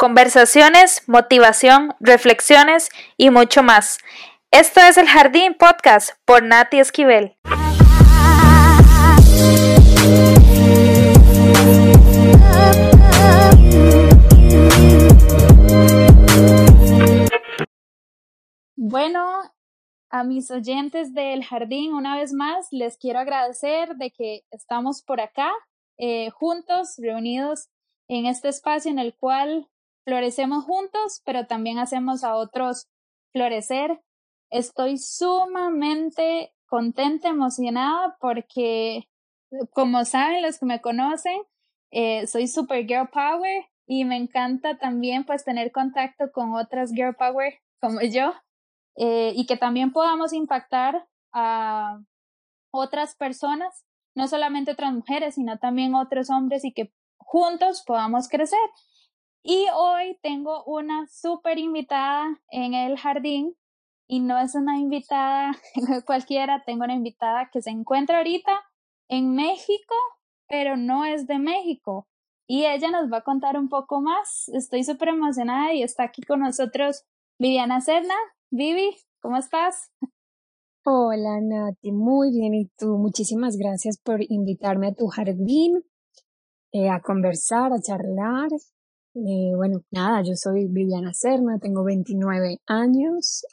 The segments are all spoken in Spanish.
conversaciones, motivación, reflexiones y mucho más. Esto es el Jardín Podcast por Nati Esquivel. Bueno, a mis oyentes del jardín, una vez más, les quiero agradecer de que estamos por acá, eh, juntos, reunidos en este espacio en el cual florecemos juntos, pero también hacemos a otros florecer. Estoy sumamente contenta, emocionada, porque, como saben los que me conocen, eh, soy super girl power y me encanta también pues tener contacto con otras girl power como yo eh, y que también podamos impactar a otras personas, no solamente otras mujeres, sino también otros hombres y que juntos podamos crecer. Y hoy tengo una súper invitada en el jardín y no es una invitada cualquiera, tengo una invitada que se encuentra ahorita en México, pero no es de México. Y ella nos va a contar un poco más. Estoy súper emocionada y está aquí con nosotros Viviana Serna. Vivi, ¿cómo estás? Hola Nati, muy bien. ¿Y tú? Muchísimas gracias por invitarme a tu jardín, eh, a conversar, a charlar eh, bueno, nada, yo soy Viviana Serna, tengo 29 años,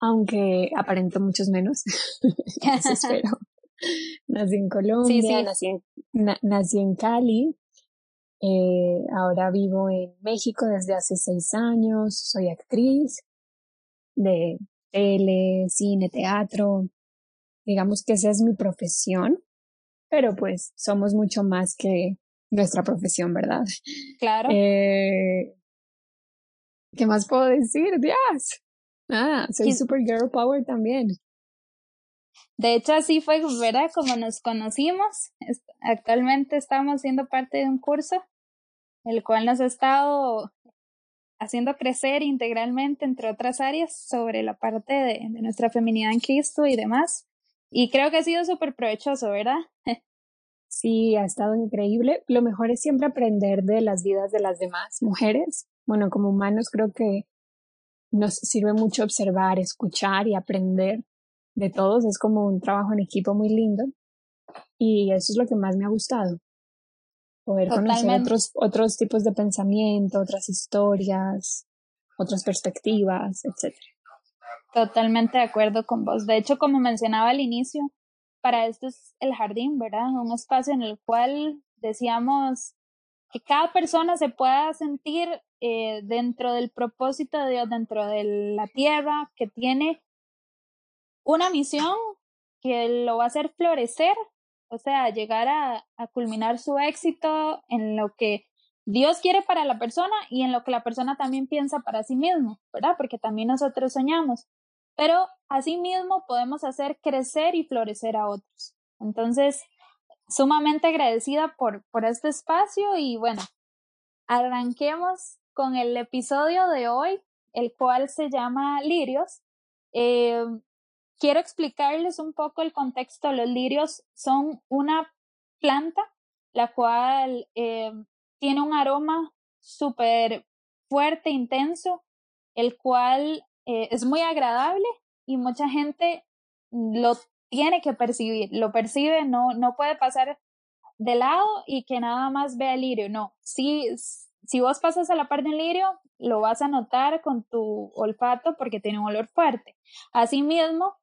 aunque aparento muchos menos, espero. nací en Colombia, Nací, en, nací en Cali, eh, ahora vivo en México desde hace seis años, soy actriz de tele, cine, teatro, digamos que esa es mi profesión, pero pues somos mucho más que nuestra profesión, ¿verdad? Claro. Eh, ¿Qué más puedo decir? Dios. Ah, soy super girl power también. De hecho, así fue, ¿verdad? Como nos conocimos. Actualmente estamos siendo parte de un curso, el cual nos ha estado haciendo crecer integralmente, entre otras áreas, sobre la parte de, de nuestra feminidad en Cristo y demás. Y creo que ha sido súper provechoso, ¿verdad? Sí, ha estado increíble. Lo mejor es siempre aprender de las vidas de las demás mujeres. Bueno, como humanos creo que nos sirve mucho observar, escuchar y aprender de todos. Es como un trabajo en equipo muy lindo. Y eso es lo que más me ha gustado. Poder conocer otros, otros tipos de pensamiento, otras historias, otras perspectivas, etc. Totalmente de acuerdo con vos. De hecho, como mencionaba al inicio, para esto es el jardín, ¿verdad? Un espacio en el cual decíamos que cada persona se pueda sentir eh, dentro del propósito de Dios, dentro de la tierra, que tiene una misión que lo va a hacer florecer, o sea, llegar a, a culminar su éxito en lo que Dios quiere para la persona y en lo que la persona también piensa para sí mismo, ¿verdad? Porque también nosotros soñamos pero asimismo podemos hacer crecer y florecer a otros. Entonces, sumamente agradecida por, por este espacio y bueno, arranquemos con el episodio de hoy, el cual se llama Lirios. Eh, quiero explicarles un poco el contexto. Los lirios son una planta la cual eh, tiene un aroma súper fuerte, intenso, el cual eh, es muy agradable y mucha gente lo tiene que percibir, lo percibe, no, no puede pasar de lado y que nada más vea el lirio, no, si, si vos pasas a la parte del lirio, lo vas a notar con tu olfato porque tiene un olor fuerte. Asimismo,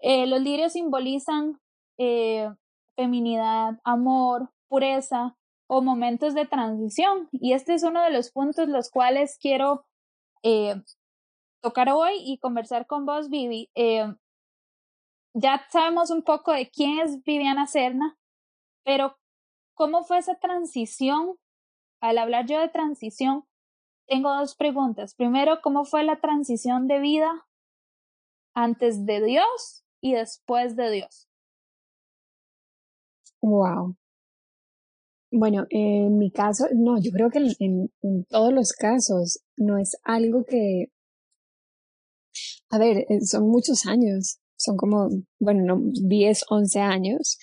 eh, los lirios simbolizan eh, feminidad, amor, pureza o momentos de transición. Y este es uno de los puntos los cuales quiero tocar hoy y conversar con vos, Vivi. Eh, ya sabemos un poco de quién es Viviana Serna, pero ¿cómo fue esa transición? Al hablar yo de transición, tengo dos preguntas. Primero, ¿cómo fue la transición de vida antes de Dios y después de Dios? Wow. Bueno, en mi caso, no, yo creo que en todos los casos no es algo que a ver, eh, son muchos años, son como, bueno, no, 10, 11 años.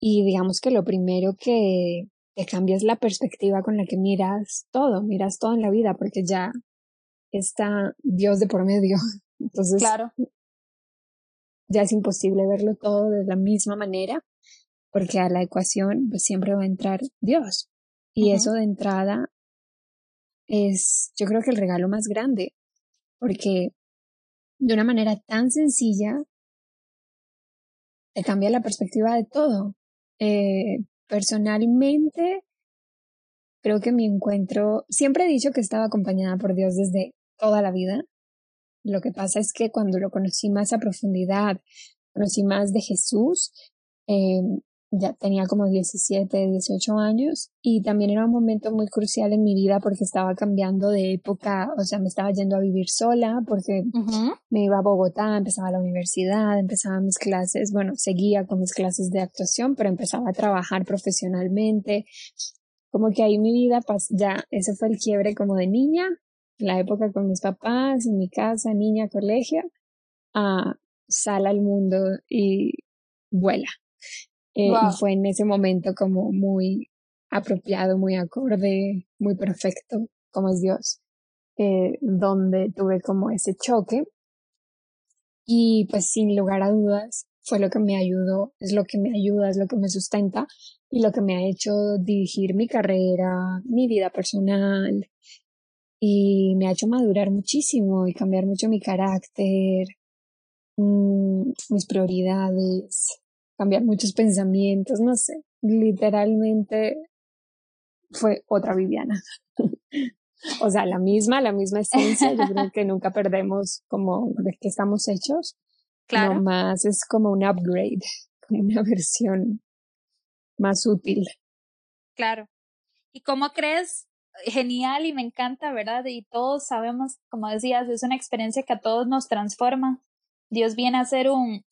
Y digamos que lo primero que, te cambias la perspectiva con la que miras todo, miras todo en la vida, porque ya está Dios de por medio. Entonces, claro. ya es imposible verlo todo de la misma manera, porque a la ecuación pues, siempre va a entrar Dios. Y eso de entrada es, yo creo que el regalo más grande, porque de una manera tan sencilla te cambia la perspectiva de todo. Eh, personalmente, creo que mi encuentro, siempre he dicho que estaba acompañada por Dios desde toda la vida. Lo que pasa es que cuando lo conocí más a profundidad, conocí más de Jesús, eh, ya tenía como 17, 18 años y también era un momento muy crucial en mi vida porque estaba cambiando de época, o sea, me estaba yendo a vivir sola porque me iba a Bogotá, empezaba la universidad, empezaba mis clases, bueno, seguía con mis clases de actuación, pero empezaba a trabajar profesionalmente. Como que ahí mi vida, ya, ese fue el quiebre como de niña, la época con mis papás, en mi casa, niña, colegio, a sal al mundo y vuela. Eh, y fue en ese momento como muy apropiado, muy acorde, muy perfecto, como es Dios, eh, donde tuve como ese choque. Y pues sin lugar a dudas fue lo que me ayudó, es lo que me ayuda, es lo que me sustenta y lo que me ha hecho dirigir mi carrera, mi vida personal. Y me ha hecho madurar muchísimo y cambiar mucho mi carácter, mm, mis prioridades, cambiar muchos pensamientos, no sé, literalmente fue otra Viviana. o sea, la misma, la misma esencia, yo creo que nunca perdemos como de qué estamos hechos. Claro. más es como un upgrade, como una versión más útil. Claro. ¿Y cómo crees? Genial y me encanta, ¿verdad? Y todos sabemos, como decías, es una experiencia que a todos nos transforma. Dios viene a ser un,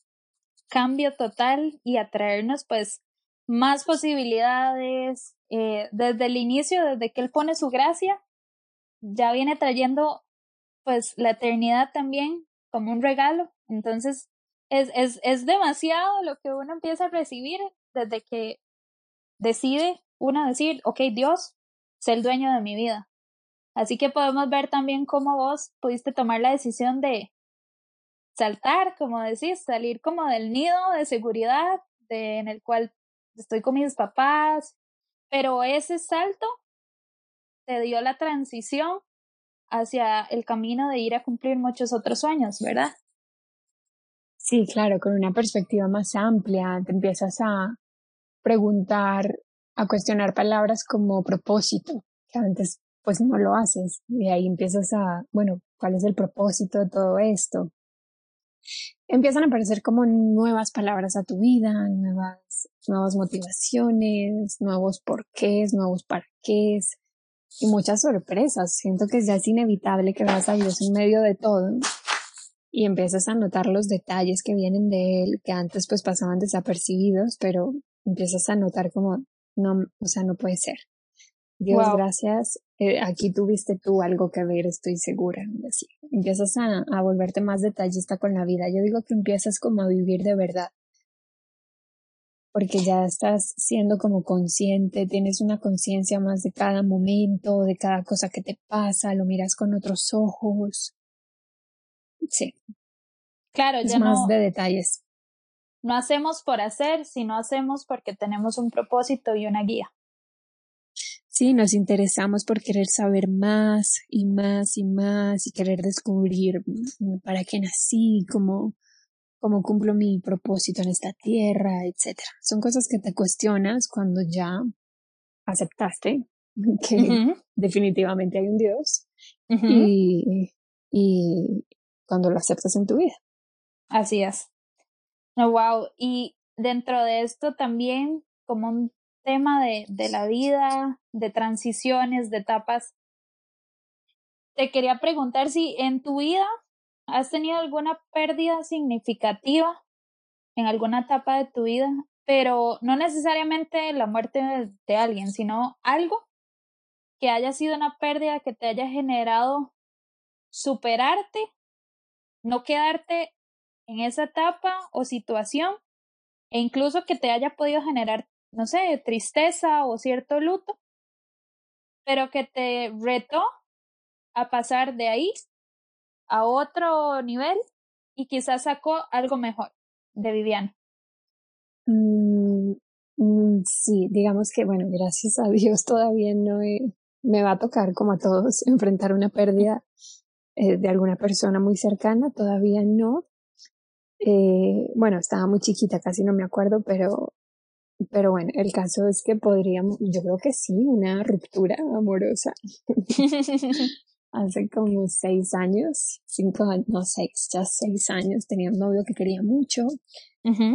cambio total y atraernos pues más posibilidades. Eh, desde el inicio, desde que Él pone su gracia, ya viene trayendo pues la eternidad también como un regalo. Entonces es, es, es demasiado lo que uno empieza a recibir desde que decide uno decir, ok, Dios, sé el dueño de mi vida. Así que podemos ver también cómo vos pudiste tomar la decisión de, saltar, como decís, salir como del nido de seguridad de, en el cual estoy con mis papás, pero ese salto te dio la transición hacia el camino de ir a cumplir muchos otros sueños, ¿verdad? Sí, claro, con una perspectiva más amplia, te empiezas a preguntar, a cuestionar palabras como propósito, que antes pues no lo haces, y ahí empiezas a, bueno, ¿cuál es el propósito de todo esto? Empiezan a aparecer como nuevas palabras a tu vida, nuevas, nuevas motivaciones, nuevos porqués, nuevos para qué y muchas sorpresas. Siento que ya es inevitable que veas a Dios en medio de todo y empiezas a notar los detalles que vienen de Él, que antes pues pasaban desapercibidos, pero empiezas a notar como, no, o sea, no puede ser. Dios, gracias. Eh, aquí tuviste tú algo que ver, estoy segura. así. Empiezas a, a volverte más detallista con la vida. Yo digo que empiezas como a vivir de verdad. Porque ya estás siendo como consciente, tienes una conciencia más de cada momento, de cada cosa que te pasa, lo miras con otros ojos. Sí. Claro, es más de detalles. No hacemos por hacer, sino hacemos porque tenemos un propósito y una guía. Sí, nos interesamos por querer saber más y más y más y querer descubrir mm, para qué nací, cómo, cómo cumplo mi propósito en esta tierra, etc. Son cosas que te cuestionas cuando ya aceptaste que definitivamente hay un Dios y, y cuando lo aceptas en tu vida. Así es. Wow. Y dentro de esto también, como un tema de, de la vida, de transiciones, de etapas. Te quería preguntar si en tu vida has tenido alguna pérdida significativa en alguna etapa de tu vida, pero no necesariamente la muerte de, de alguien, sino algo que haya sido una pérdida que te haya generado superarte, no quedarte en esa etapa o situación, e incluso que te haya podido generar no sé, tristeza o cierto luto, pero que te retó a pasar de ahí a otro nivel y quizás sacó algo mejor de Viviana. Mm, mm, sí, digamos que, bueno, gracias a Dios todavía no me va a tocar, como a todos, enfrentar una pérdida eh, de alguna persona muy cercana, todavía no. Eh, bueno, estaba muy chiquita, casi no me acuerdo, pero, pero bueno, el caso es que podríamos, yo creo que sí, una ruptura amorosa. Hace como seis años, cinco años, no seis, ya seis años, tenía un novio que quería mucho.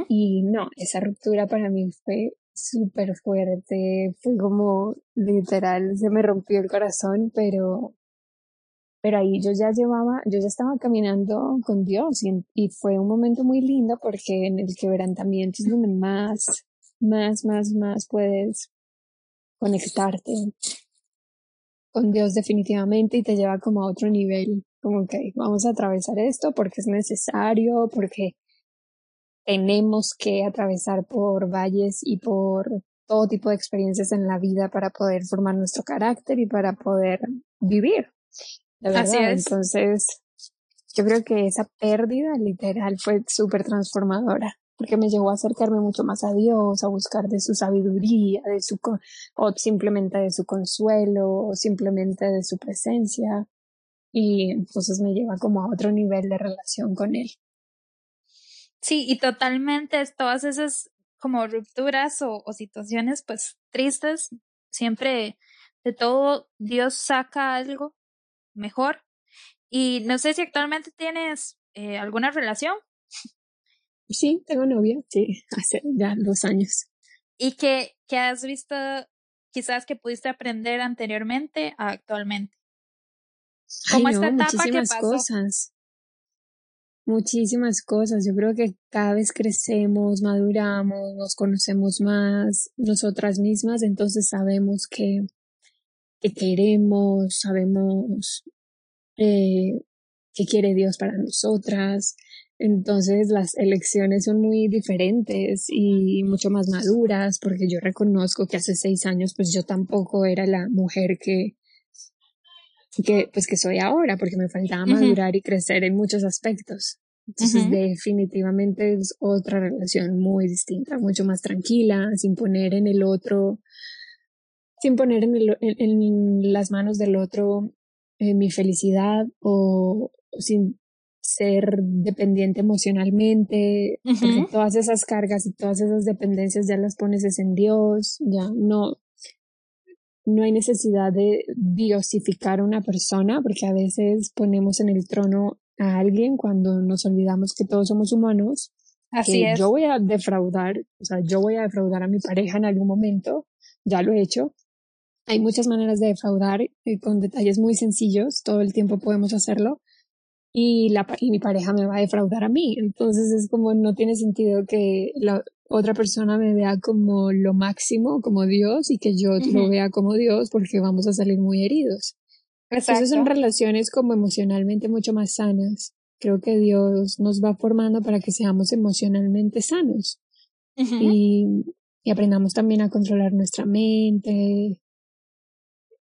Y no, esa ruptura para mí fue súper fuerte, fue como literal, se me rompió el corazón, pero pero ahí yo ya llevaba, yo ya estaba caminando con Dios y, y, fue un momento muy lindo porque en el quebrantamiento es donde más, más, más, más puedes conectarte con Dios definitivamente y te lleva como a otro nivel, como que vamos a atravesar esto porque es necesario, porque tenemos que atravesar por valles y por todo tipo de experiencias en la vida para poder formar nuestro carácter y para poder vivir Así es. Entonces, yo creo que esa pérdida literal fue súper transformadora porque me llevó a acercarme mucho más a Dios, a buscar de su sabiduría, de su o simplemente de su consuelo, o simplemente de su presencia, y entonces me lleva como a otro nivel de relación con él. Sí, y totalmente todas esas como rupturas o, situaciones pues tristes, siempre de todo Dios saca algo mejor. Y no sé si actualmente tienes eh, alguna relación. Sí, tengo novia, sí, hace ya dos años. ¿Y qué, qué has visto quizás que pudiste aprender anteriormente a actualmente? ¿Cómo esta etapa muchísimas que pasó? cosas. Muchísimas cosas. Yo creo que cada vez crecemos, maduramos, nos conocemos más nosotras mismas, entonces sabemos que que queremos, sabemos eh, qué quiere Dios para nosotras. Entonces las elecciones son muy diferentes y mucho más maduras porque yo reconozco que hace seis años pues yo tampoco era la mujer que, que pues que soy ahora porque me faltaba madurar y crecer en muchos aspectos. Entonces definitivamente es otra relación muy distinta, mucho más tranquila, sin poner en el otro sin poner en, el, en, las manos del otro eh, mi felicidad o, sin ser dependiente emocionalmente, porque todas esas cargas y todas esas dependencias ya las pones en Dios, ya no, no hay necesidad de diosificar a una persona, porque a veces ponemos en el trono a alguien cuando nos olvidamos que todos somos humanos. Así es. Yo voy a defraudar, o sea, yo voy a defraudar a mi pareja en algún momento, ya lo he hecho, hay muchas maneras de defraudar eh, con detalles muy sencillos, todo el tiempo podemos hacerlo y, la, y mi pareja me va a defraudar a mí. Entonces es como no tiene sentido que la otra persona me vea como lo máximo, como Dios, y que yo lo vea como Dios porque vamos a salir muy heridos. Exacto. Entonces son relaciones como emocionalmente mucho más sanas. Creo que Dios nos va formando para que seamos emocionalmente sanos. y, y aprendamos también a controlar nuestra mente,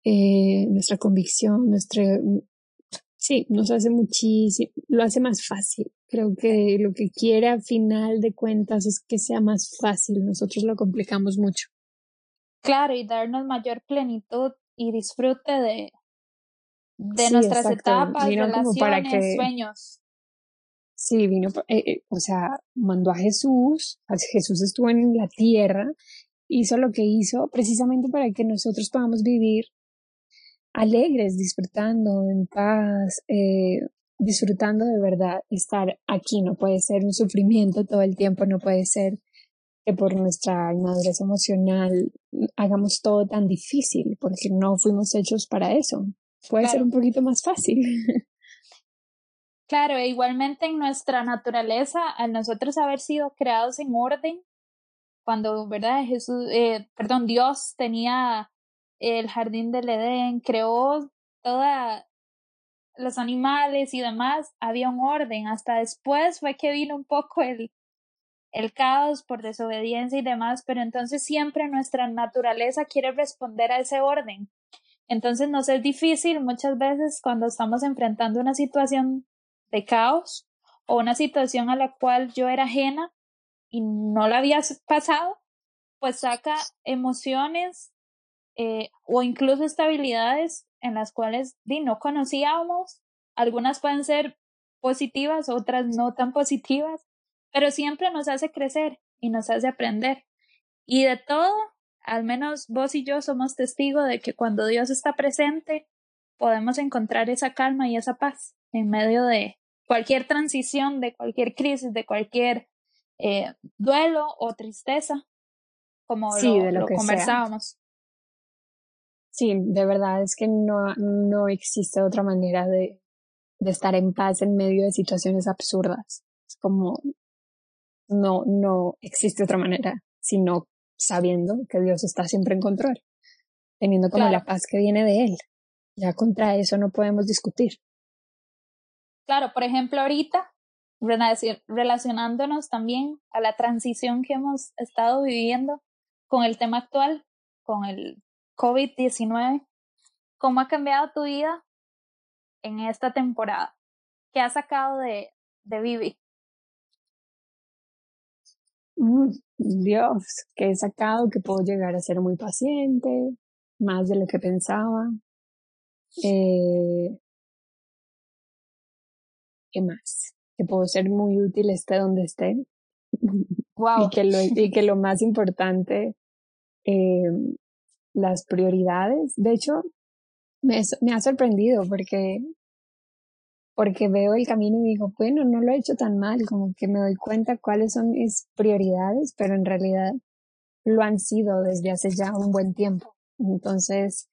eh, nuestra convicción, nuestra, sí, nos hace muchísimo, lo hace más fácil. Creo que lo que quiere a final de cuentas es que sea más fácil, nosotros lo complicamos mucho. Claro, y darnos mayor plenitud y disfrute de, de nuestras etapas, relaciones, para que, sueños. Sí, vino, eh, eh, o sea, mandó a Jesús, Jesús estuvo en la tierra, hizo lo que hizo precisamente para que nosotros podamos vivir alegres, disfrutando en paz, eh, disfrutando de verdad estar aquí. No puede ser un sufrimiento todo el tiempo, no puede ser que por nuestra inmadurez emocional hagamos todo tan difícil, porque no fuimos hechos para eso. Puede ser un poquito más fácil. Claro, e igualmente en nuestra naturaleza, al nosotros haber sido creados en orden, cuando, ¿verdad? Jesús, eh, perdón, Dios tenía el jardín del Edén, creó todos los animales y demás, había un orden. Hasta después fue que vino un poco el, el caos, por desobediencia y demás, pero entonces siempre nuestra naturaleza quiere responder a ese orden. Entonces nos es difícil muchas veces cuando estamos enfrentando una situación de caos o una situación a la cual yo era ajena y no la había pasado, pues saca emociones eh, o incluso estabilidades en las cuales no conocíamos. Algunas pueden ser positivas, otras no tan positivas, pero siempre nos hace crecer y nos hace aprender. Y de todo, al menos vos y yo somos testigos de que cuando Dios está presente, podemos encontrar esa calma y esa paz en medio de cualquier transición, de cualquier crisis, de cualquier eh, duelo o tristeza, como lo, conversábamos. Sí, de verdad es que no, no existe otra manera de, de estar en paz en medio de situaciones absurdas. Es como, no, no existe otra manera, sino sabiendo que Dios está siempre en control, teniendo como la paz que viene de Él. Ya contra eso no podemos discutir. Claro, por ejemplo, ahorita, relacionándonos también a la transición que hemos estado viviendo con el tema actual, con el COVID-19, ¿cómo ha cambiado tu vida en esta temporada? ¿Qué has sacado de, de Vivi? Dios, que he sacado que puedo llegar a ser muy paciente, más de lo que pensaba. Eh, ¿Qué más? Que puedo ser muy útil esté donde esté. Wow. y, que lo, y que lo más importante, eh, las prioridades. De hecho, me, ha sorprendido porque porque veo el camino y digo, bueno, no lo he hecho tan mal, como que me doy cuenta cuáles son mis prioridades, pero en realidad lo han sido desde hace ya un buen tiempo. Entonces,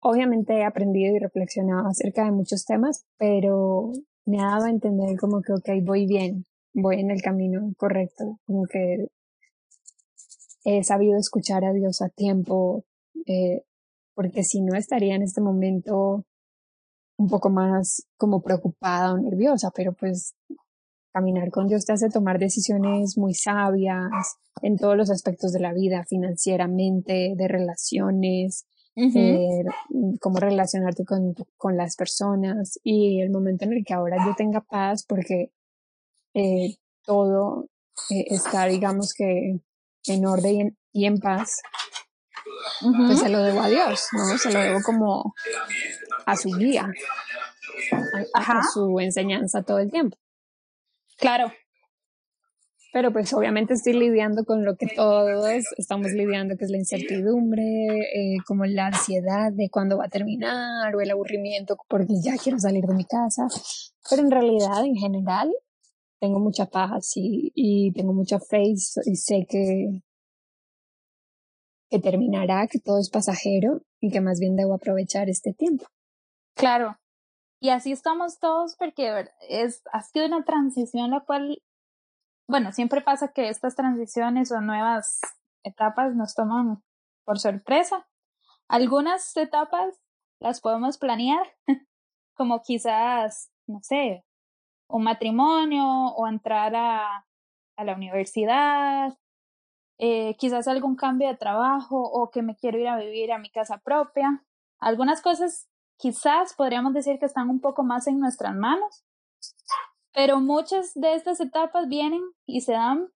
obviamente he aprendido y reflexionado acerca de muchos temas, pero me ha dado a entender como que, ok, voy bien, voy en el camino correcto, como que he sabido escuchar a Dios a tiempo, eh, porque si no estaría en este momento un poco más como preocupada o nerviosa, pero pues caminar con Dios te hace tomar decisiones muy sabias en todos los aspectos de la vida, financieramente, de relaciones, eh, cómo relacionarte con, con las personas y el momento en el que ahora yo tenga paz porque eh, todo eh, está, digamos que, en orden y en, paz, pues se lo debo a Dios, ¿no? Se lo debo como a su guía, a, su enseñanza todo el tiempo. Claro. Pero pues obviamente estoy lidiando con lo que todos estamos lidiando, que es la incertidumbre, eh, como la ansiedad de cuándo va a terminar o el aburrimiento porque ya quiero salir de mi casa. Pero en realidad, en general, tengo mucha paz y, y tengo mucha fe y sé que, que terminará, que todo es pasajero y que más bien debo aprovechar este tiempo. Claro. Y así estamos todos porque es, ha sido una transición la cual, bueno, siempre pasa que estas transiciones o nuevas etapas nos toman por sorpresa. Algunas etapas las podemos planear, como quizás, no sé, un matrimonio o entrar a, a la universidad, eh, quizás algún cambio de trabajo o que me quiero ir a vivir a mi casa propia. Algunas cosas quizás podríamos decir que están un poco más en nuestras manos, pero muchas de estas etapas vienen y se dan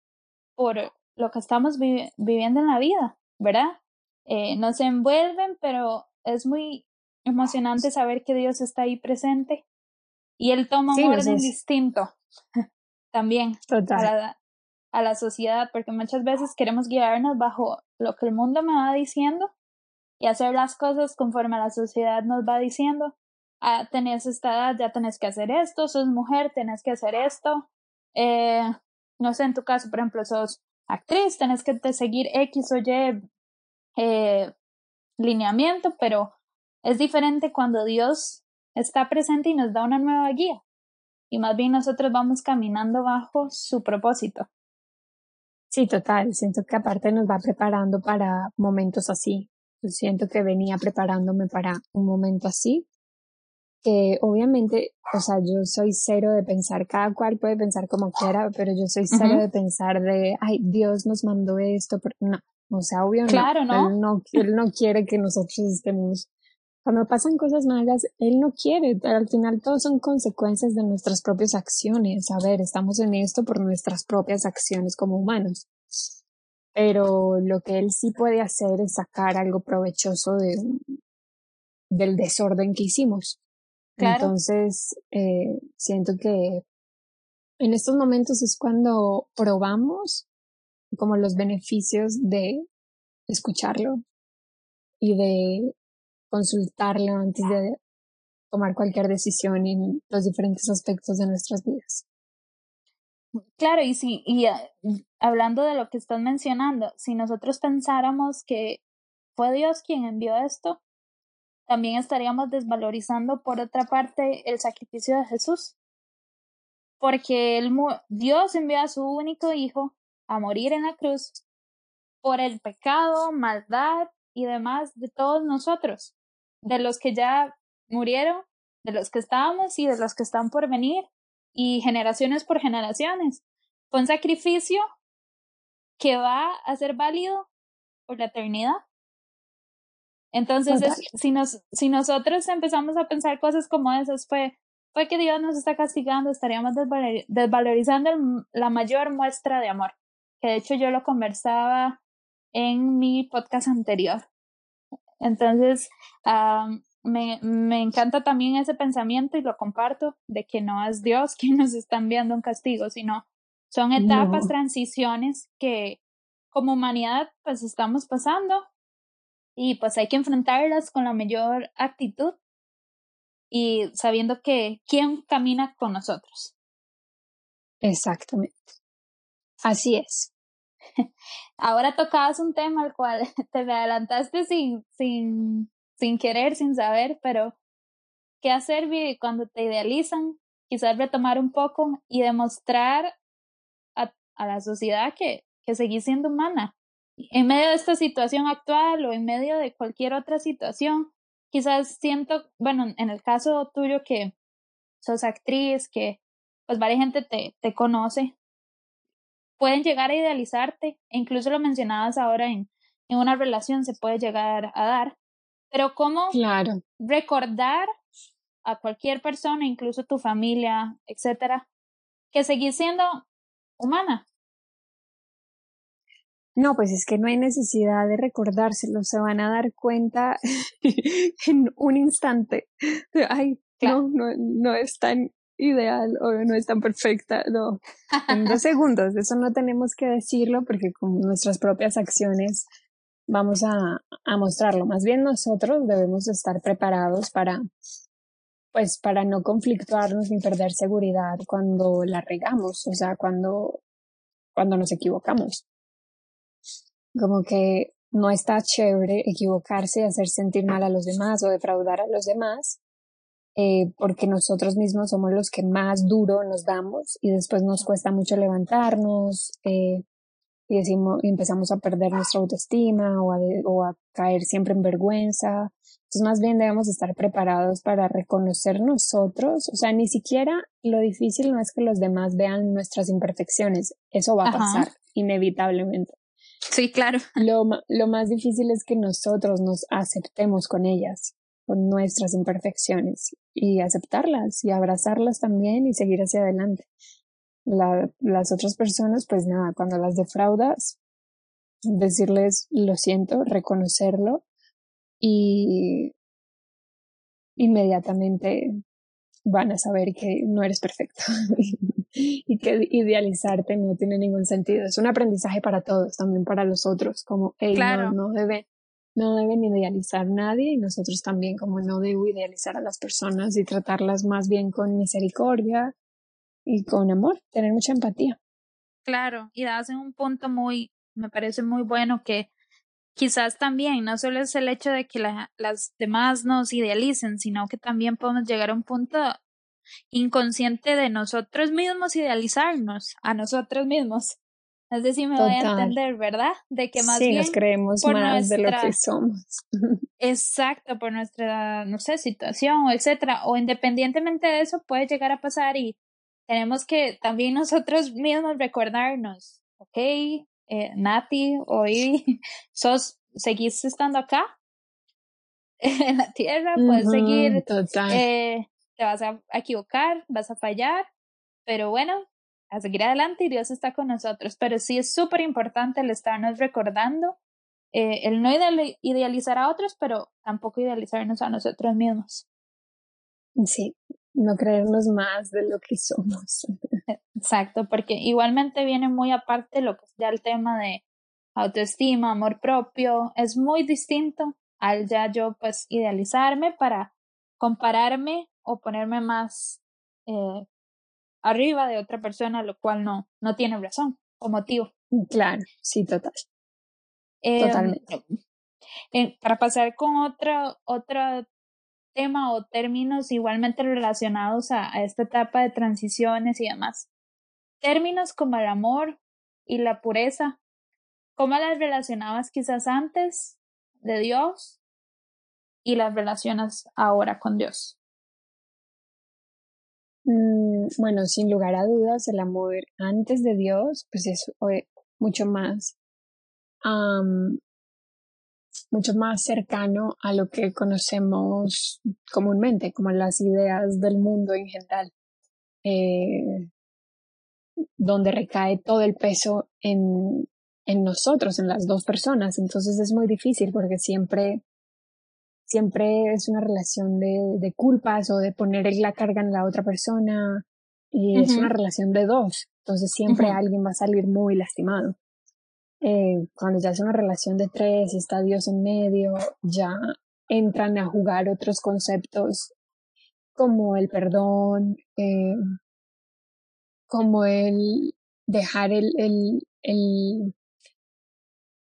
por lo que estamos viviendo en la vida, ¿verdad? Eh, nos envuelven, pero es muy emocionante saber que Dios está ahí presente y Él toma un orden distinto también la, a la sociedad, porque muchas veces queremos guiarnos bajo lo que el mundo me va diciendo y hacer las cosas conforme la sociedad nos va diciendo. Ah, tenés esta edad, ya tenés que hacer esto, sos mujer, tenés que hacer esto. Eh, no sé, en tu caso, por ejemplo, sos actriz, tenés que seguir X o Y eh, lineamiento, pero es diferente cuando Dios está presente y nos da una nueva guía. Y más bien nosotros vamos caminando bajo su propósito. Sí, total. Siento que aparte nos va preparando para momentos así, siento que venía preparándome para un momento así que obviamente, o sea, yo soy cero de pensar, cada cual puede pensar como quiera, pero yo soy cero de pensar de, ay, Dios nos mandó esto, pero no, o sea, obvio claro, no, Él no, él no quiere que nosotros estemos, cuando pasan cosas malas, Él no quiere, al final todo son consecuencias de nuestras propias acciones, a ver, estamos en esto por nuestras propias acciones como humanos, pero lo que Él sí puede hacer es sacar algo provechoso de, del desorden que hicimos. Entonces, eh, siento que en estos momentos es cuando probamos como los beneficios de escucharlo y de consultarlo antes de tomar cualquier decisión en los diferentes aspectos de nuestras vidas. Claro, y si, y ah, hablando de lo que estás mencionando, si nosotros pensáramos que fue Dios quien envió esto, también estaríamos desvalorizando, por otra parte, el sacrificio de Jesús. Porque Dios envió a su único hijo a morir en la cruz por el pecado, maldad y demás de todos nosotros, de los que ya murieron, de los que estábamos y de los que están por venir, y generaciones por generaciones. Fue un sacrificio que va a ser válido por la eternidad. Entonces, si, nos, si nosotros empezamos a pensar cosas como esas, fue, fue que Dios nos está castigando, estaríamos desvalorizando la mayor muestra de amor, que de hecho yo lo conversaba en mi podcast anterior. Entonces, me, me encanta también ese pensamiento y lo comparto de que no es Dios quien nos está enviando un castigo, sino son etapas, transiciones que como humanidad pues estamos pasando y pues hay que enfrentarlas con la mayor actitud y sabiendo que quién camina con nosotros. Exactamente. Así es. Ahora tocabas un tema al cual te me adelantaste sin, sin, sin querer, sin saber, pero ¿qué hacer cuando te idealizan? Quizás retomar un poco y demostrar a, a la sociedad que, que seguís siendo humana, en medio de esta situación actual o en medio de cualquier otra situación, quizás siento, bueno, en el caso tuyo que sos actriz, que pues varias gente te, te conoce, pueden llegar a idealizarte, e incluso lo mencionabas ahora en, en una relación se puede llegar a dar, pero cómo claro. recordar a cualquier persona, incluso tu familia, etcétera, que seguís siendo humana, no, pues es que no hay necesidad de recordárselo, se van a dar cuenta en un instante. Ay, no, no, no es tan ideal o no es tan perfecta, no. En dos segundos, eso no tenemos que decirlo porque con nuestras propias acciones vamos a, a mostrarlo. Más bien nosotros debemos estar preparados para, pues, para no conflictuarnos ni perder seguridad cuando la regamos, o sea, cuando, cuando nos equivocamos como que no está chévere equivocarse y hacer sentir mal a los demás o defraudar a los demás, eh, porque nosotros mismos somos los que más duro nos damos y después nos cuesta mucho levantarnos eh, y decimos, empezamos a perder nuestra autoestima o a, o a caer siempre en vergüenza. Entonces más bien debemos estar preparados para reconocer nosotros, o sea, ni siquiera lo difícil no es que los demás vean nuestras imperfecciones, eso va a pasar inevitablemente Sí, claro. Lo, lo más difícil es que nosotros nos aceptemos con ellas, con nuestras imperfecciones y aceptarlas y abrazarlas también y seguir hacia adelante. La, las otras personas, pues nada, cuando las defraudas, decirles lo siento, reconocerlo y inmediatamente van a saber que no eres perfecto y que idealizarte no tiene ningún sentido. Es un aprendizaje para todos, también para los otros, como hey, no, no deben no deben idealizar nadie y nosotros también como no debo idealizar a las personas y tratarlas más bien con misericordia y con amor, tener mucha empatía. Claro, y das en un punto muy, me parece muy bueno que quizás también no solo es el hecho de que las demás nos idealicen, sino que también podemos llegar a un punto inconsciente de nosotros mismos idealizarnos a nosotros mismos. No sé si me voy a entender, ¿verdad? De que más sí, bien nos creemos más de lo que somos. Exacto, por nuestra, no sé, situación, etcétera. O independientemente de eso, puede llegar a pasar y tenemos que también nosotros mismos recordarnos, ok, eh, Nati, hoy sos, seguís estando acá en la tierra, puedes seguir, eh, te vas a equivocar, vas a fallar, pero bueno, a seguir adelante y Dios está con nosotros. Pero sí es súper importante el estarnos recordando, eh, el no idealizar a otros, pero tampoco idealizarnos a nosotros mismos. Sí, no creernos más de lo que somos. Exacto, porque igualmente viene muy aparte lo que es ya el tema de autoestima, amor propio, es muy distinto al ya yo pues idealizarme para compararme o ponerme más eh, arriba de otra persona, lo cual no, no tiene razón o motivo. Claro, sí, total. Em, Totalmente. Eh, para pasar con otro, otro tema o términos igualmente relacionados a, a esta etapa de transiciones y demás. Términos como el amor y la pureza, ¿cómo las relacionabas quizás antes de Dios y las relacionas ahora con Dios? Mm, bueno, sin lugar a dudas, el amor antes de Dios, pues es mucho más, mucho más cercano a lo que conocemos comúnmente, como las ideas del mundo en general, eh, donde recae todo el peso en, en nosotros, en las dos personas. Entonces es muy difícil porque siempre siempre es una relación de, de culpas o de poner la carga en la otra persona y es una relación de dos, entonces siempre alguien va a salir muy lastimado. Eh, cuando ya es una relación de tres y está Dios en medio, ya entran a jugar otros conceptos como el perdón, eh, como el dejar el, el, el,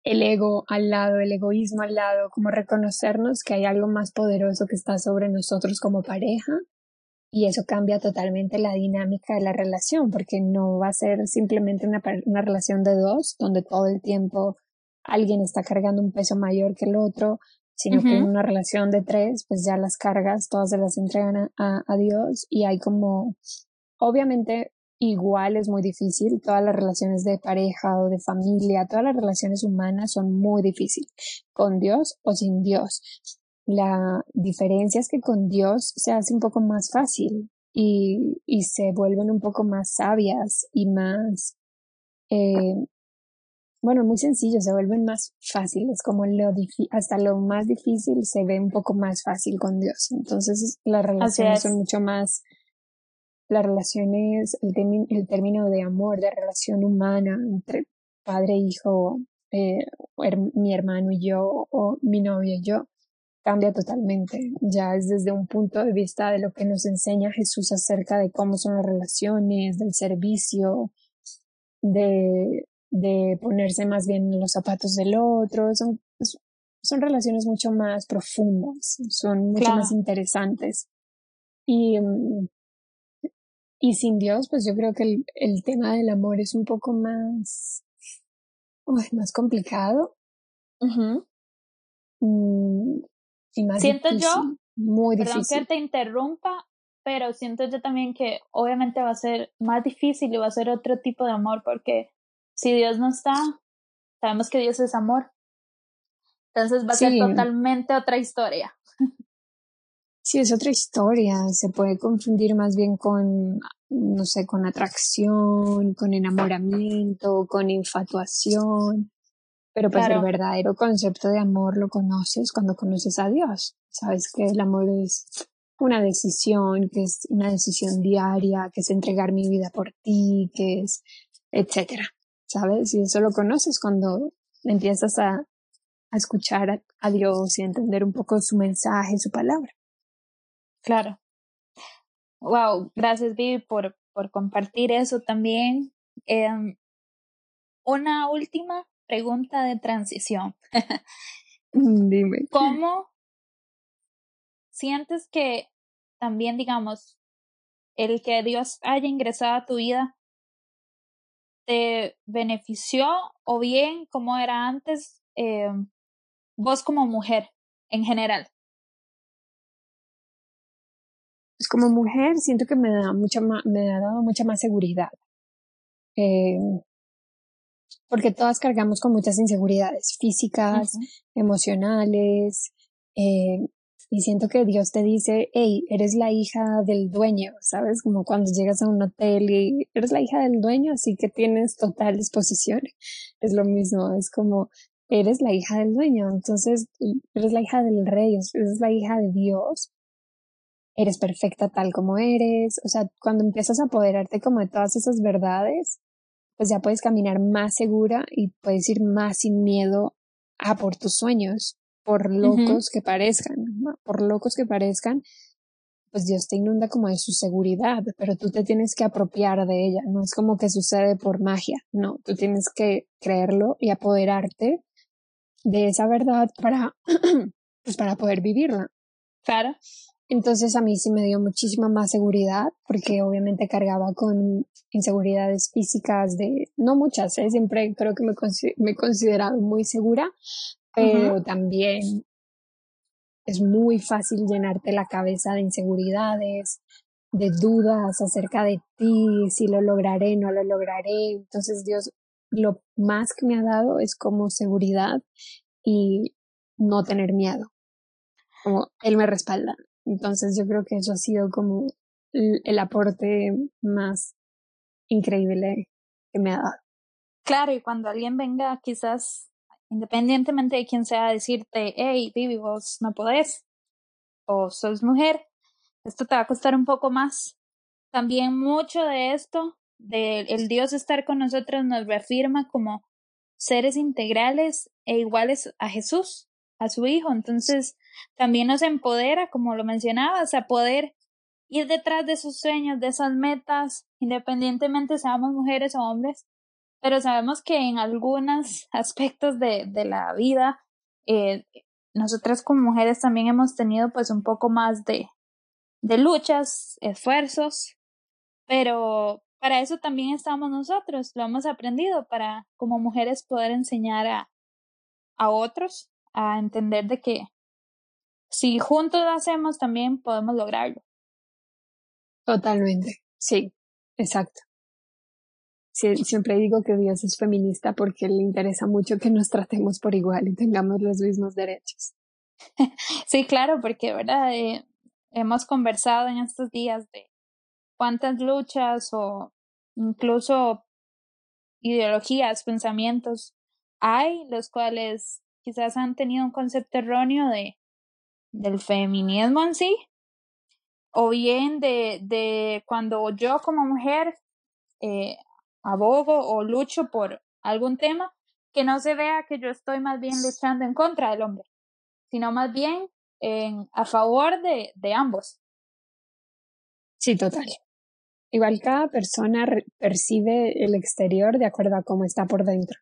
el ego al lado, el egoísmo al lado, como reconocernos que hay algo más poderoso que está sobre nosotros como pareja. Y eso cambia totalmente la dinámica de la relación porque no va a ser simplemente una, una relación de dos donde todo el tiempo alguien está cargando un peso mayor que el otro, sino que en una relación de tres, pues ya las cargas todas se las entregan a, a Dios y hay como, obviamente igual es muy difícil. Todas las relaciones de pareja o de familia, todas las relaciones humanas son muy difíciles, con Dios o sin Dios. La diferencia es que con Dios se hace un poco más fácil y, y se vuelven un poco más sabias y más, eh, bueno, muy sencillo, se vuelven más fáciles, como lo hasta lo más difícil se ve un poco más fácil con Dios. Entonces las relaciones son mucho más las relaciones, el, el término de amor, de relación humana entre padre e hijo, eh, mi hermano y yo, o mi novia y yo, cambia totalmente. Ya es desde un punto de vista de lo que nos enseña Jesús acerca de cómo son las relaciones, del servicio, de, de ponerse más bien en los zapatos del otro. Son, son relaciones mucho más profundas, son mucho más interesantes. Y mm, y sin Dios, pues yo creo que el, el tema del amor es un poco más, más complicado. Mm, y más siento difícil, yo, muy perdón difícil. que te interrumpa, pero siento yo también que obviamente va a ser más difícil y va a ser otro tipo de amor porque si Dios no está, sabemos que Dios es amor. Entonces va a ser totalmente otra historia. Sí, es otra historia. Se puede confundir más bien con, no sé, con atracción, con enamoramiento, con infatuación. Pero pues el verdadero concepto de amor lo conoces cuando conoces a Dios. Sabes que el amor es una decisión, que es una decisión diaria, que es entregar mi vida por ti, que es, etcétera. ¿Sabes? Y eso lo conoces cuando empiezas a, a escuchar a Dios y a entender un poco su mensaje, su palabra. Claro. Wow, gracias Vivi por, por compartir eso también. Em, una última pregunta de transición. Dime. ¿Cómo sientes que también, digamos, el que Dios haya ingresado a tu vida te benefició o bien como era antes eh, vos como mujer en general? Pues como mujer siento que me da mucha me ha dado mucha más seguridad. Eh, porque todas cargamos con muchas inseguridades físicas, emocionales, eh, y siento que Dios te dice, hey, eres la hija del dueño, ¿sabes? Como cuando llegas a un hotel y eres la hija del dueño, así que tienes total disposición. Es lo mismo, es como, eres la hija del dueño, entonces eres la hija del rey, eres la hija de Dios. Eres perfecta tal como eres. O sea, cuando empiezas a apoderarte como de todas esas verdades, pues ya puedes caminar más segura y puedes ir más sin miedo a por tus sueños por locos que parezcan, por locos que parezcan, pues Dios te inunda como de su seguridad, pero tú te tienes que apropiar de ella, no es como que sucede por magia, no, tú tienes que creerlo y apoderarte de esa verdad para, pues para poder vivirla. Claro. Entonces a mí sí me dio muchísima más seguridad porque obviamente cargaba con inseguridades físicas de, no muchas, ¿eh? siempre creo que me, me he considerado muy segura, pero también es muy fácil llenarte la cabeza de inseguridades, de dudas acerca de ti, si lo lograré, no lo lograré. Entonces Dios lo más que me ha dado es como seguridad y no tener miedo. Como Él me respalda. Entonces yo creo que eso ha sido como el aporte más increíble que me ha dado. Claro, y cuando alguien venga quizás independientemente de quién sea, decirte, hey, Vivi, vos no podés, o sos mujer, esto te va a costar un poco más. También mucho de esto, de el Dios estar con nosotros, nos reafirma como seres integrales e iguales a Jesús, a su Hijo. Entonces, también nos empodera, como lo mencionabas, a poder ir detrás de sus sueños, de esas metas, independientemente seamos mujeres o hombres, pero sabemos que en algunos aspectos de, de la vida, eh, nosotras como mujeres también hemos tenido pues un poco más de, de luchas, esfuerzos, pero para eso también estamos nosotros, lo hemos aprendido para como mujeres poder enseñar a, a otros a entender de que si juntos lo hacemos también podemos lograrlo. Totalmente, sí, exacto siempre digo que Dios es feminista porque le interesa mucho que nos tratemos por igual y tengamos los mismos derechos. Sí, claro, porque verdad eh, hemos conversado en estos días de cuántas luchas o incluso ideologías, pensamientos hay, los cuales quizás han tenido un concepto erróneo de del feminismo en sí, o bien de, de cuando yo como mujer eh, abogo o lucho por algún tema, que no se vea que yo estoy más bien luchando en contra del hombre, sino más bien en, a favor de, de ambos. Sí, total. Igual cada persona percibe el exterior de acuerdo a cómo está por dentro.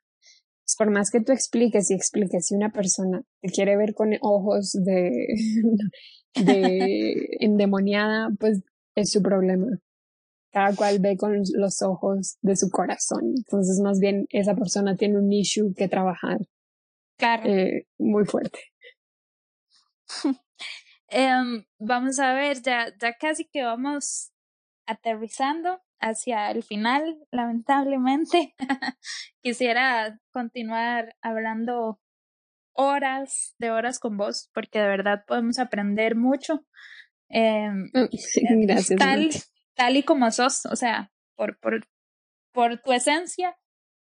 Por más que tú expliques y expliques si una persona te quiere ver con ojos de, de endemoniada, pues es su problema cada cual ve con los ojos de su corazón. Entonces, más bien, esa persona tiene un issue que trabajar. Claro. Eh, muy fuerte. Em, vamos a ver, ya, ya casi que vamos aterrizando hacia el final, lamentablemente. Quisiera continuar hablando horas de horas con vos, porque de verdad podemos aprender mucho. Em, Gracias. Tal, tal y como sos, o sea, por, por, por tu esencia,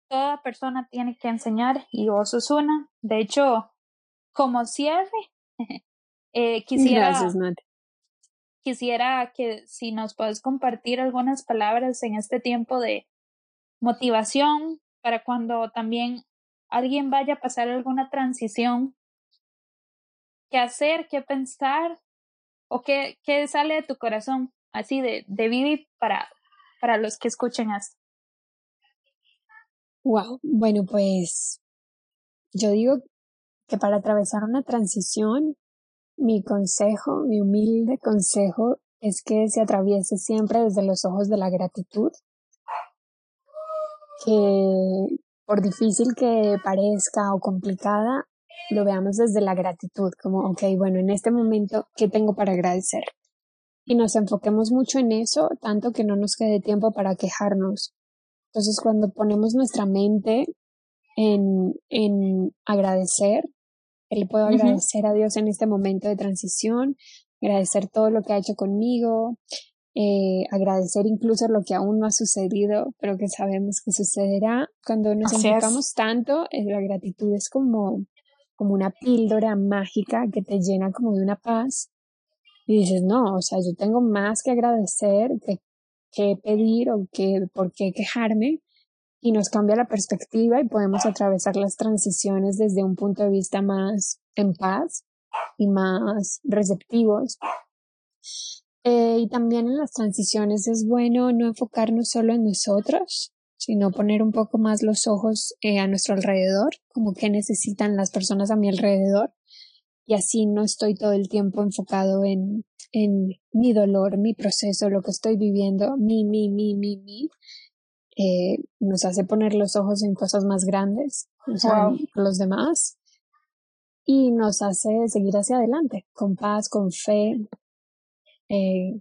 toda persona tiene que enseñar y vos sos una. De hecho, como cierre, eh, quisiera, Gracias, quisiera que si nos puedes compartir algunas palabras en este tiempo de motivación para cuando también alguien vaya a pasar alguna transición, qué hacer, qué pensar o qué, qué sale de tu corazón así de, de Vivi para, para los que escuchen esto? Wow, bueno, pues yo digo que para atravesar una transición, mi consejo, mi humilde consejo es que se atraviese siempre desde los ojos de la gratitud. que por difícil que parezca o complicada, lo veamos desde la gratitud, como, ok, bueno, en este momento, ¿qué tengo para agradecer? Y nos enfoquemos mucho en eso, tanto que no nos quede tiempo para quejarnos. Entonces, cuando ponemos nuestra mente en, en agradecer, le puedo agradecer a Dios en este momento de transición, agradecer todo lo que ha hecho conmigo, eh, agradecer incluso lo que aún no ha sucedido, pero que sabemos que sucederá. Cuando nos enfocamos tanto, en la gratitud es como, como una píldora mágica que te llena como de una paz. Y dices, no, o sea, yo tengo más que agradecer, que, que pedir o que por qué quejarme. Y nos cambia la perspectiva y podemos atravesar las transiciones desde un punto de vista más en paz y más receptivos eh, y también en las transiciones es bueno no enfocarnos solo en nosotros, sino poner un poco más los ojos eh, a nuestro alrededor, como qué necesitan las personas a mi alrededor. Y así no estoy todo el tiempo enfocado en, en mi dolor, mi proceso, lo que estoy viviendo, mi, mi, mi, mi, mi. Eh, nos hace poner los ojos en cosas más grandes, los demás, y nos hace seguir hacia adelante, con paz, con fe, eh,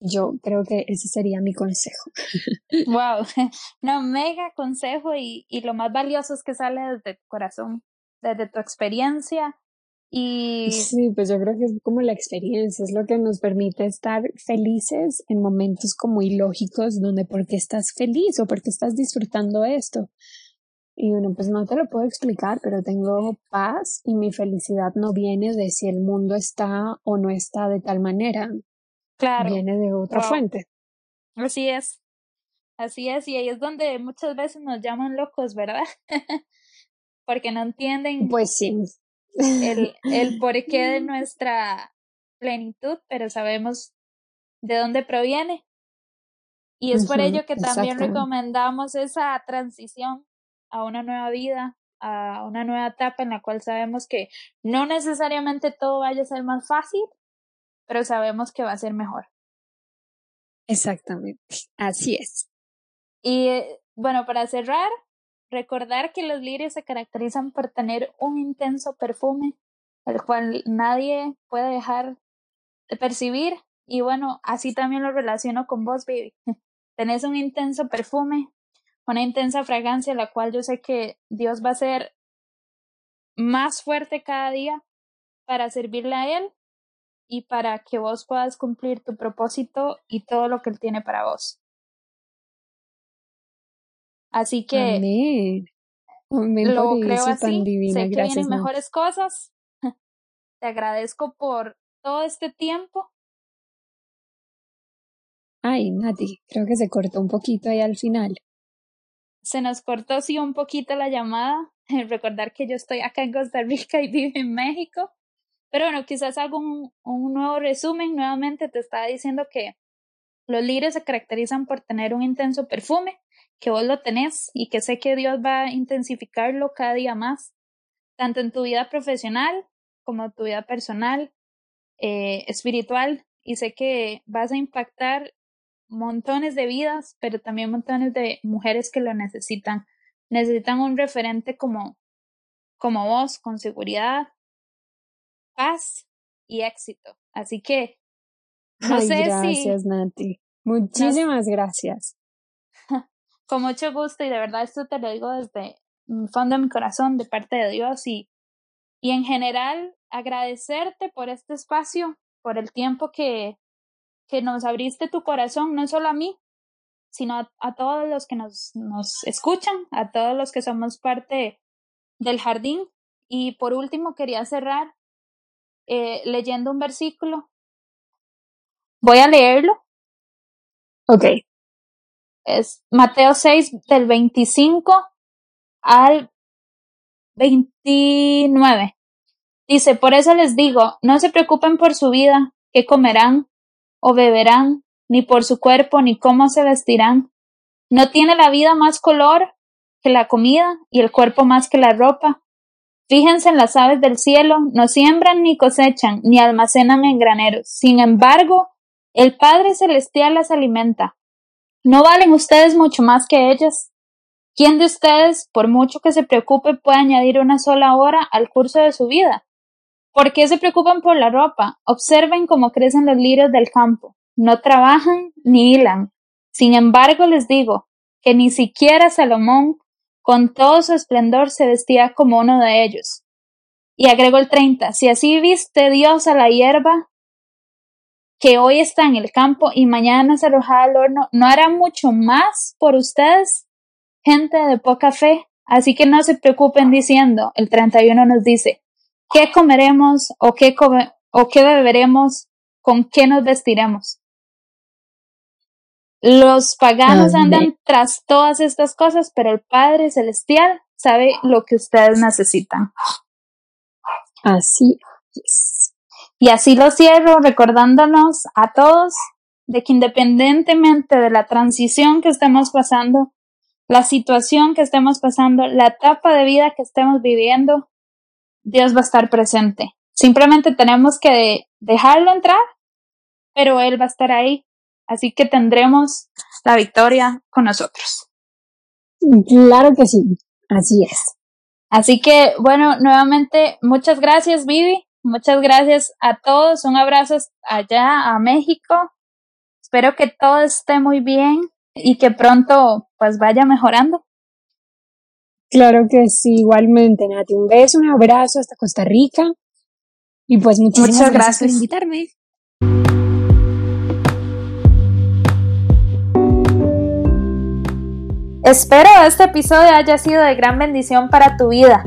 yo creo que ese sería mi consejo. Wow, no, mega consejo y, y lo más valioso es que sale desde tu corazón, desde tu experiencia. Y sí, pues yo creo que es como la experiencia, es lo que nos permite estar felices en momentos como ilógicos, donde por qué estás feliz o por qué estás disfrutando esto. Y bueno, pues no te lo puedo explicar, pero tengo paz y mi felicidad no viene de si el mundo está o no está de tal manera. Claro. Viene de otra fuente. Así es. Así es. Y ahí es donde muchas veces nos llaman locos, ¿verdad? Porque no entienden. Pues sí. El, el porqué de nuestra plenitud, pero sabemos de dónde proviene. Y es por ello que también recomendamos esa transición a una nueva vida, a una nueva etapa en la cual sabemos que no necesariamente todo vaya a ser más fácil, pero sabemos que va a ser mejor. Exactamente, así es. Y eh, bueno, para cerrar, recordar que los lirios se caracterizan por tener un intenso perfume, el cual nadie puede dejar de percibir. Y bueno, así también lo relaciono con vos, baby. Tenés un intenso perfume, una intensa fragancia, la cual yo sé que Dios va a ser más fuerte cada día para servirle a Él y para que vos puedas cumplir tu propósito y todo lo que Él tiene para vos. Así que Amén. lo creo así. sé que vienen mejores cosas. Te agradezco por todo este tiempo. Ay, Nati, creo que se cortó un poquito ahí al final se nos cortó sí un poquito la llamada. Recordar que yo estoy acá en Costa Rica y vivo en México. Pero bueno, quizás hago un, un nuevo resumen. Nuevamente te estaba diciendo que los líderes se caracterizan por tener un intenso perfume, que vos lo tenés y que sé que Dios va a intensificarlo cada día más, tanto en tu vida profesional como tu vida personal, eh, espiritual, y sé que vas a impactar montones de vidas, pero también montones de mujeres que lo necesitan. Necesitan un referente como, como vos, con seguridad, paz y éxito. Así que, no sé gracias, Nati. Muchísimas gracias. Con mucho gusto y de verdad esto te lo digo desde el fondo de mi corazón, de parte de Dios y, y en general agradecerte por este espacio, por el tiempo que, que nos abriste tu corazón, no solo a mí, sino a, todos los que nos, nos escuchan, a todos los que somos parte del jardín. Y por último, quería cerrar eh, leyendo un versículo. Voy a leerlo. Ok. Es Mateo 6 del 25 al 29. Dice, por eso les digo, no se preocupen por su vida, qué comerán o beberán, ni por su cuerpo, ni cómo se vestirán. ¿No tiene la vida más color que la comida y el cuerpo más que la ropa? Fíjense en las aves del cielo, no siembran ni cosechan, ni almacenan en graneros. Sin embargo, el Padre Celestial las alimenta. ¿No valen ustedes mucho más que ellas? ¿Quién de ustedes, por mucho que se preocupe, puede añadir una sola hora al curso de su vida? ¿Por qué se preocupan por la ropa? Observen cómo crecen los lirios del campo. No trabajan ni hilan. Sin embargo, les digo que ni siquiera Salomón, con todo su esplendor, se vestía como uno de ellos. Y agregó el 30. Si así viste Dios a la hierba que hoy está en el campo y mañana se arrojará al horno, ¿no hará mucho más por ustedes? Gente de poca fe. Así que no se preocupen diciendo, el 31 nos dice, ¿qué comeremos o qué, o qué beberemos? ¿Con qué nos vestiremos? Los paganos andan tras todas estas cosas, pero el Padre Celestial sabe lo que ustedes necesitan. Así es. Y así lo cierro recordándonos a todos de que independientemente de la transición que estemos pasando, la situación que estemos pasando, la etapa de vida que estemos viviendo, Dios va a estar presente. Simplemente tenemos que dejarlo entrar, pero Él va a estar ahí. Así que tendremos la victoria con nosotros. Claro que sí, así es. Así que, bueno, nuevamente, muchas gracias, Vivi. Muchas gracias a todos. Un abrazo allá a México. Espero que todo esté muy bien y que pronto pues vaya mejorando. Claro que sí, igualmente, Nati. Un beso, un abrazo hasta Costa Rica. Y pues muchísimas gracias por invitarme. Espero este episodio haya sido de gran bendición para tu vida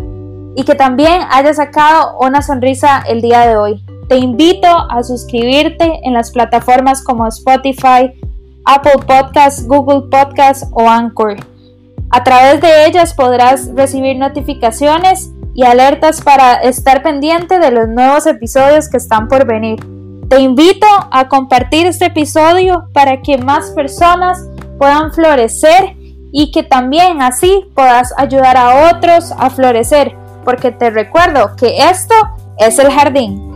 y que también hayas sacado una sonrisa el día de hoy. Te invito a suscribirte en las plataformas como Spotify, Apple Podcasts, Google Podcasts o Anchor. A través de ellas podrás recibir notificaciones y alertas para estar pendiente de los nuevos episodios que están por venir. Te invito a compartir este episodio para que más personas puedan florecer y que también así puedas ayudar a otros a florecer, porque te recuerdo que esto es el jardín.